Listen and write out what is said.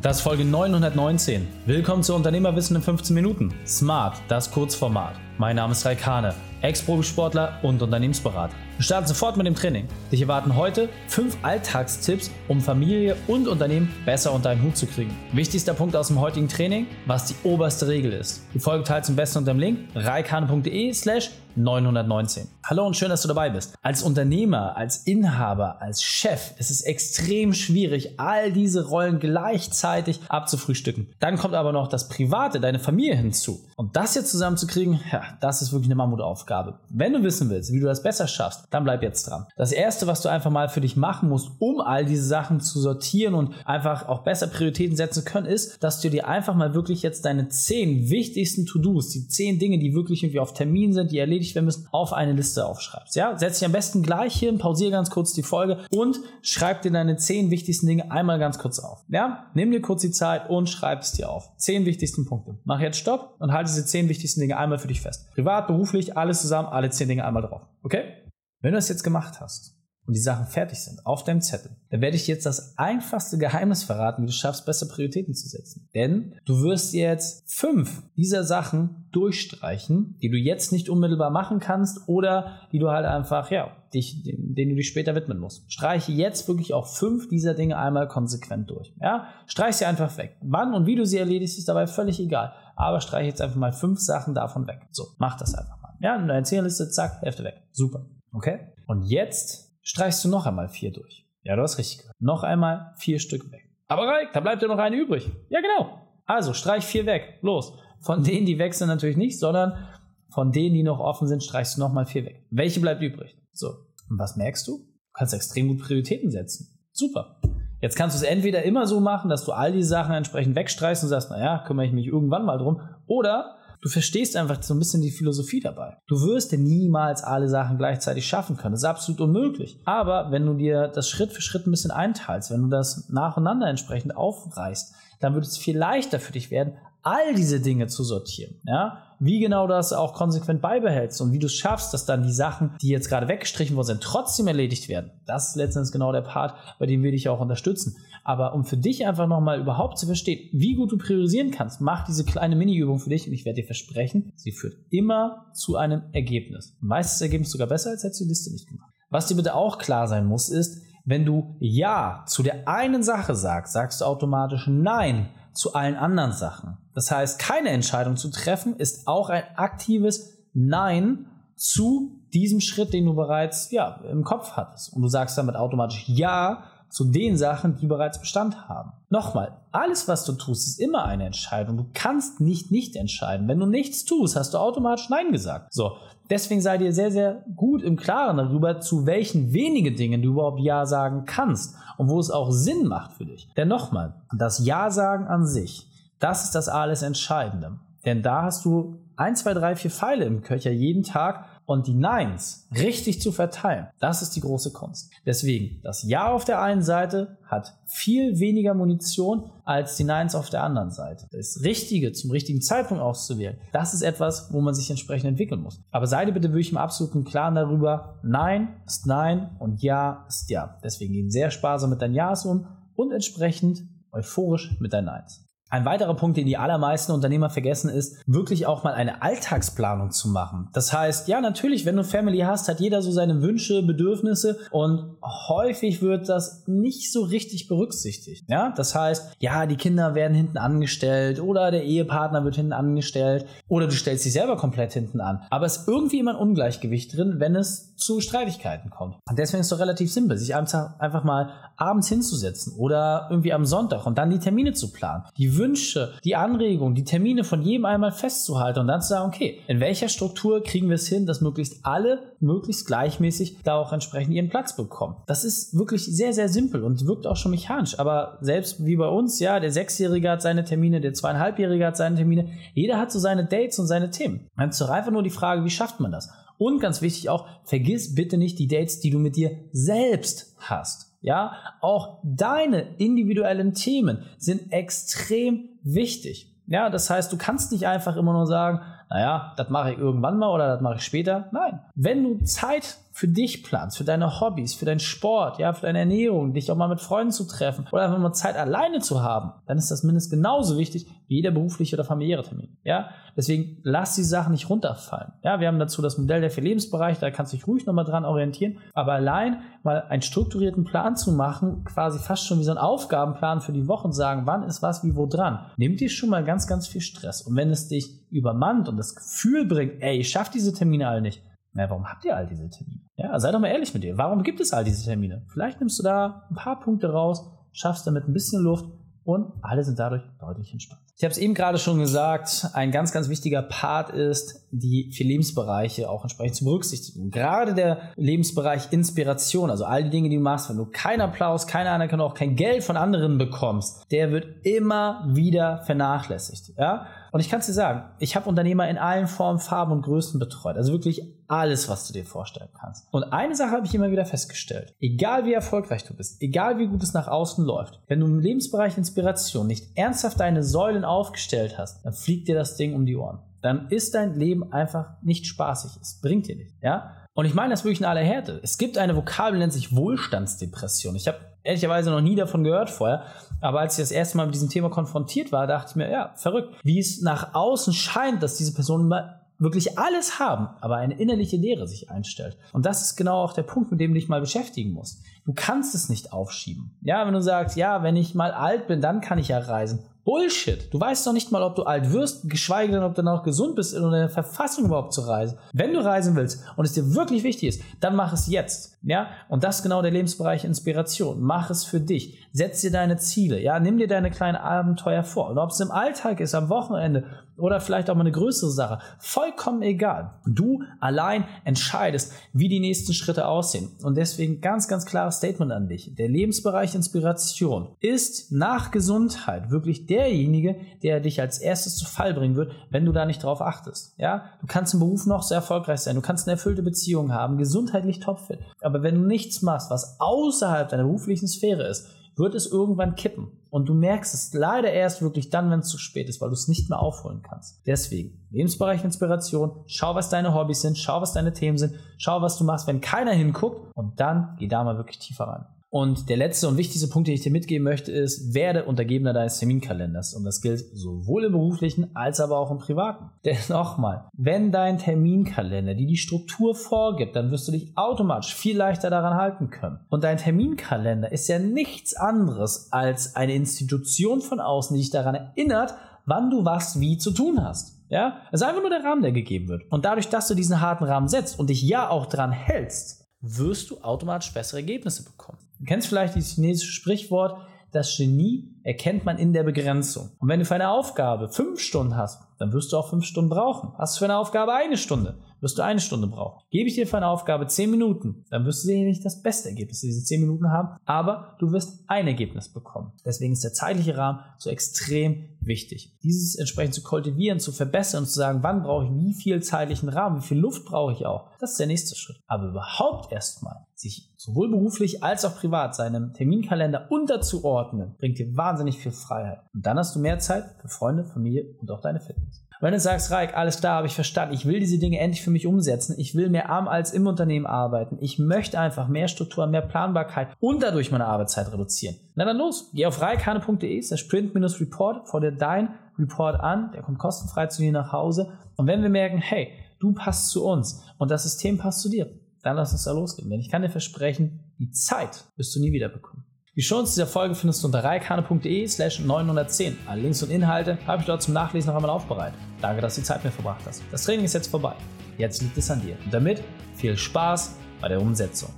Das ist Folge 919. Willkommen zu Unternehmerwissen in 15 Minuten. Smart, das Kurzformat. Mein Name ist Raikane, Ex-Profisportler und Unternehmensberater. Wir starten sofort mit dem Training. Dich erwarten heute fünf Alltagstipps, um Familie und Unternehmen besser unter einen Hut zu kriegen. Wichtigster Punkt aus dem heutigen Training, was die oberste Regel ist. Die Folge teilt zum besten unter dem Link reikane.de slash 919. Hallo und schön, dass du dabei bist. Als Unternehmer, als Inhaber, als Chef ist es extrem schwierig, all diese Rollen gleichzeitig abzufrühstücken. Dann kommt aber noch das Private, deine Familie hinzu. Und das jetzt zusammenzukriegen, ja, das ist wirklich eine Mammutaufgabe. Wenn du wissen willst, wie du das besser schaffst, dann bleib jetzt dran. Das erste, was du einfach mal für dich machen musst, um all diese Sachen zu sortieren und einfach auch besser Prioritäten setzen können, ist, dass du dir einfach mal wirklich jetzt deine zehn wichtigsten To-Dos, die zehn Dinge, die wirklich irgendwie auf Termin sind, die erledigt werden müssen, auf eine Liste aufschreibst. Ja, setz dich am besten gleich hin, pausiere ganz kurz die Folge und schreib dir deine zehn wichtigsten Dinge einmal ganz kurz auf. Ja, nimm dir kurz die Zeit und schreib es dir auf. Zehn wichtigsten Punkte. Mach jetzt Stopp und halte diese zehn wichtigsten Dinge einmal für dich fest. Privat, beruflich, alles zusammen, alle zehn Dinge einmal drauf. Okay? Wenn du das jetzt gemacht hast und die Sachen fertig sind auf deinem Zettel, dann werde ich jetzt das einfachste Geheimnis verraten, wie du schaffst, bessere Prioritäten zu setzen. Denn du wirst jetzt fünf dieser Sachen durchstreichen, die du jetzt nicht unmittelbar machen kannst oder die du halt einfach, ja, dich, denen du dich später widmen musst. Streiche jetzt wirklich auch fünf dieser Dinge einmal konsequent durch. Ja, streich sie einfach weg. Wann und wie du sie erledigst, ist dabei völlig egal. Aber streiche jetzt einfach mal fünf Sachen davon weg. So, mach das einfach mal. Ja, in deiner Zählerliste, zack, Hälfte weg. Super. Okay? Und jetzt streichst du noch einmal vier durch. Ja, du hast richtig gehört. Noch einmal vier Stück weg. Aber Reik, da bleibt ja noch eine übrig. Ja, genau. Also streich vier weg. Los. Von denen, die sind, natürlich nicht, sondern von denen, die noch offen sind, streichst du nochmal vier weg. Welche bleibt übrig? So. Und was merkst du? Du kannst extrem gut Prioritäten setzen. Super. Jetzt kannst du es entweder immer so machen, dass du all die Sachen entsprechend wegstreichst und sagst, naja, kümmere ich mich irgendwann mal drum. Oder Du verstehst einfach so ein bisschen die Philosophie dabei. Du wirst dir niemals alle Sachen gleichzeitig schaffen können. Das ist absolut unmöglich. Aber wenn du dir das Schritt für Schritt ein bisschen einteilst, wenn du das nacheinander entsprechend aufreißt, dann wird es viel leichter für dich werden, all diese Dinge zu sortieren. Ja? Wie genau das auch konsequent beibehältst und wie du es schaffst, dass dann die Sachen, die jetzt gerade weggestrichen worden sind, trotzdem erledigt werden. Das ist letztendlich genau der Part, bei dem wir dich auch unterstützen. Aber um für dich einfach nochmal überhaupt zu verstehen, wie gut du priorisieren kannst, mach diese kleine Mini-Übung für dich und ich werde dir versprechen, sie führt immer zu einem Ergebnis. Meistens Ergebnis sogar besser, als hättest du die Liste nicht gemacht. Was dir bitte auch klar sein muss, ist, wenn du Ja zu der einen Sache sagst, sagst du automatisch Nein zu allen anderen Sachen. Das heißt, keine Entscheidung zu treffen ist auch ein aktives Nein zu diesem Schritt, den du bereits ja, im Kopf hattest. Und du sagst damit automatisch Ja zu den Sachen, die bereits Bestand haben. Nochmal, alles, was du tust, ist immer eine Entscheidung. Du kannst nicht nicht entscheiden. Wenn du nichts tust, hast du automatisch Nein gesagt. So, deswegen sei dir sehr, sehr gut im Klaren darüber, zu welchen wenigen Dingen du überhaupt Ja sagen kannst und wo es auch Sinn macht für dich. Denn nochmal, das Ja sagen an sich, das ist das alles Entscheidende. Denn da hast du ein, zwei, drei, vier Pfeile im Köcher jeden Tag und die Nines richtig zu verteilen, das ist die große Kunst. Deswegen, das Ja auf der einen Seite hat viel weniger Munition als die Nines auf der anderen Seite. Das Richtige zum richtigen Zeitpunkt auszuwählen, das ist etwas, wo man sich entsprechend entwickeln muss. Aber sei dir bitte wirklich im absoluten Klaren darüber, Nein ist Nein und Ja ist Ja. Deswegen gehen sehr sparsam mit deinen Ja's um und entsprechend euphorisch mit deinen Neins. Ein weiterer Punkt, den die allermeisten Unternehmer vergessen, ist, wirklich auch mal eine Alltagsplanung zu machen. Das heißt, ja, natürlich, wenn du Family hast, hat jeder so seine Wünsche, Bedürfnisse und häufig wird das nicht so richtig berücksichtigt. Ja, das heißt, ja, die Kinder werden hinten angestellt oder der Ehepartner wird hinten angestellt oder du stellst dich selber komplett hinten an. Aber es ist irgendwie immer ein Ungleichgewicht drin, wenn es zu Streitigkeiten kommt. Und deswegen ist es doch relativ simpel, sich einfach mal abends hinzusetzen oder irgendwie am Sonntag und dann die Termine zu planen. Die Wünsche, die Anregungen, die Termine von jedem einmal festzuhalten und dann zu sagen, okay, in welcher Struktur kriegen wir es hin, dass möglichst alle möglichst gleichmäßig da auch entsprechend ihren Platz bekommen. Das ist wirklich sehr, sehr simpel und wirkt auch schon mechanisch. Aber selbst wie bei uns, ja, der Sechsjährige hat seine Termine, der Zweieinhalbjährige hat seine Termine. Jeder hat so seine Dates und seine Themen. Dann ist doch einfach nur die Frage, wie schafft man das? Und ganz wichtig auch, vergiss bitte nicht die Dates, die du mit dir selbst hast. Ja, auch deine individuellen Themen sind extrem wichtig. Ja, das heißt, du kannst nicht einfach immer nur sagen, naja, das mache ich irgendwann mal oder das mache ich später. Nein, wenn du Zeit für dich planst, für deine Hobbys, für deinen Sport, ja, für deine Ernährung, dich auch mal mit Freunden zu treffen oder einfach mal Zeit alleine zu haben, dann ist das mindestens genauso wichtig wie jeder berufliche oder familiäre Termin. Ja, deswegen lass die Sachen nicht runterfallen. Ja, wir haben dazu das Modell der vier Lebensbereiche, da kannst du dich ruhig nochmal dran orientieren, aber allein mal einen strukturierten Plan zu machen, quasi fast schon wie so ein Aufgabenplan für die Woche und sagen, wann ist was wie wo dran, nimmt dir schon mal ganz, ganz viel Stress. Und wenn es dich übermannt und das Gefühl bringt, ey, ich schaffe diese Termine alle nicht, na, warum habt ihr all diese Termine? Ja, sei doch mal ehrlich mit dir. Warum gibt es all diese Termine? Vielleicht nimmst du da ein paar Punkte raus, schaffst damit ein bisschen Luft und alle sind dadurch deutlich entspannt. Ich habe es eben gerade schon gesagt, ein ganz, ganz wichtiger Part ist, die vier Lebensbereiche auch entsprechend zu berücksichtigen. Gerade der Lebensbereich Inspiration, also all die Dinge, die du machst, wenn du keinen Applaus, keine Anerkennung, auch kein Geld von anderen bekommst, der wird immer wieder vernachlässigt. Ja? Und ich kann es dir sagen, ich habe Unternehmer in allen Formen, Farben und Größen betreut. Also wirklich alles, was du dir vorstellen kannst. Und eine Sache habe ich immer wieder festgestellt. Egal wie erfolgreich du bist, egal wie gut es nach außen läuft, wenn du im Lebensbereich Inspiration nicht ernsthaft deine Säulen aufgestellt hast, dann fliegt dir das Ding um die Ohren. Dann ist dein Leben einfach nicht spaßig. Es bringt dir nichts. Ja? Und ich meine das wirklich in aller Härte. Es gibt eine Vokabel, die nennt sich Wohlstandsdepression. Ich habe ehrlicherweise noch nie davon gehört vorher. Aber als ich das erste Mal mit diesem Thema konfrontiert war, dachte ich mir, ja, verrückt, wie es nach außen scheint, dass diese Personen wirklich alles haben, aber eine innerliche Leere sich einstellt. Und das ist genau auch der Punkt, mit dem du dich mal beschäftigen musst. Du kannst es nicht aufschieben. Ja, wenn du sagst, ja, wenn ich mal alt bin, dann kann ich ja reisen. Bullshit. Du weißt doch nicht mal, ob du alt wirst, geschweige denn, ob du noch gesund bist, in der Verfassung überhaupt zu reisen. Wenn du reisen willst und es dir wirklich wichtig ist, dann mach es jetzt. Ja, und das ist genau der Lebensbereich Inspiration. Mach es für dich. Setz dir deine Ziele. Ja, nimm dir deine kleinen Abenteuer vor. Und ob es im Alltag ist, am Wochenende oder vielleicht auch mal eine größere Sache. Vollkommen egal. Du allein entscheidest, wie die nächsten Schritte aussehen. Und deswegen ganz, ganz klares Statement an dich. Der Lebensbereich Inspiration ist nach Gesundheit wirklich derjenige, der dich als erstes zu Fall bringen wird, wenn du da nicht drauf achtest. Ja, du kannst im Beruf noch sehr erfolgreich sein. Du kannst eine erfüllte Beziehung haben, gesundheitlich topfit. Aber wenn du nichts machst, was außerhalb deiner beruflichen Sphäre ist, wird es irgendwann kippen. Und du merkst es leider erst wirklich dann, wenn es zu spät ist, weil du es nicht mehr aufholen kannst. Deswegen, Lebensbereich Inspiration, schau, was deine Hobbys sind, schau, was deine Themen sind, schau, was du machst, wenn keiner hinguckt und dann geh da mal wirklich tiefer rein. Und der letzte und wichtigste Punkt, den ich dir mitgeben möchte, ist, werde Untergebener deines Terminkalenders. Und das gilt sowohl im beruflichen als aber auch im privaten. Denn nochmal, wenn dein Terminkalender dir die Struktur vorgibt, dann wirst du dich automatisch viel leichter daran halten können. Und dein Terminkalender ist ja nichts anderes als eine Institution von außen, die dich daran erinnert, wann du was wie zu tun hast. Ja, es ist einfach nur der Rahmen, der gegeben wird. Und dadurch, dass du diesen harten Rahmen setzt und dich ja auch dran hältst, wirst du automatisch bessere Ergebnisse bekommen. Du kennst vielleicht dieses chinesische Sprichwort, das Genie erkennt man in der Begrenzung. Und wenn du für eine Aufgabe fünf Stunden hast, dann wirst du auch fünf Stunden brauchen. Hast du für eine Aufgabe eine Stunde, wirst du eine Stunde brauchen. Gebe ich dir für eine Aufgabe zehn Minuten, dann wirst du sicher nicht das beste Ergebnis diese zehn Minuten haben, aber du wirst ein Ergebnis bekommen. Deswegen ist der zeitliche Rahmen so extrem wichtig. Dieses entsprechend zu kultivieren, zu verbessern und zu sagen, wann brauche ich wie viel zeitlichen Rahmen, wie viel Luft brauche ich auch, das ist der nächste Schritt. Aber überhaupt erstmal sich sowohl beruflich als auch privat seinem Terminkalender unterzuordnen, bringt dir wahnsinnig viel Freiheit. Und dann hast du mehr Zeit für Freunde, Familie und auch deine Fitness. Wenn du sagst, Reik, alles klar, habe ich verstanden, ich will diese Dinge endlich für mich umsetzen, ich will mehr arm als im Unternehmen arbeiten, ich möchte einfach mehr Struktur, mehr Planbarkeit und dadurch meine Arbeitszeit reduzieren. Na dann los, geh auf reikane.de, der Sprint-Report, vor dir dein Report an, der kommt kostenfrei zu dir nach Hause. Und wenn wir merken, hey, du passt zu uns und das System passt zu dir, dann lass uns da losgehen. Denn ich kann dir versprechen, die Zeit wirst du nie wieder bekommen. Die Shownotes dieser Folge findest du unter reikane.de slash 910. Alle Links und Inhalte habe ich dort zum Nachlesen noch einmal aufbereitet. Danke, dass du die Zeit mit verbracht hast. Das Training ist jetzt vorbei. Jetzt liegt es an dir. Und damit viel Spaß bei der Umsetzung.